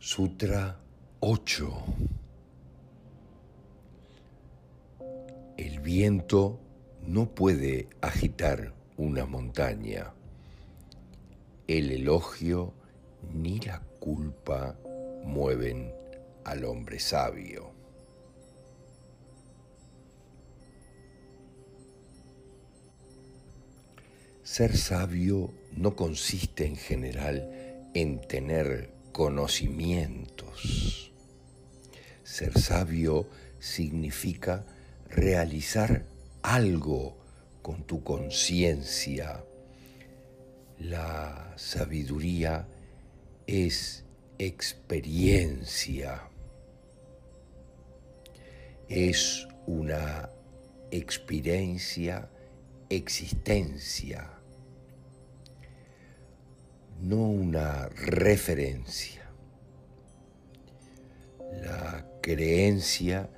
Sutra 8. El viento no puede agitar una montaña. El elogio ni la culpa mueven al hombre sabio. Ser sabio no consiste en general en tener conocimientos. Ser sabio significa realizar algo con tu conciencia. La sabiduría es experiencia. Es una experiencia, existencia no una referencia. La creencia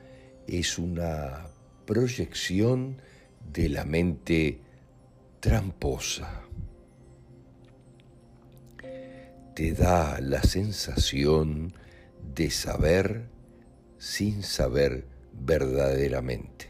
es una proyección de la mente tramposa. Te da la sensación de saber sin saber verdaderamente.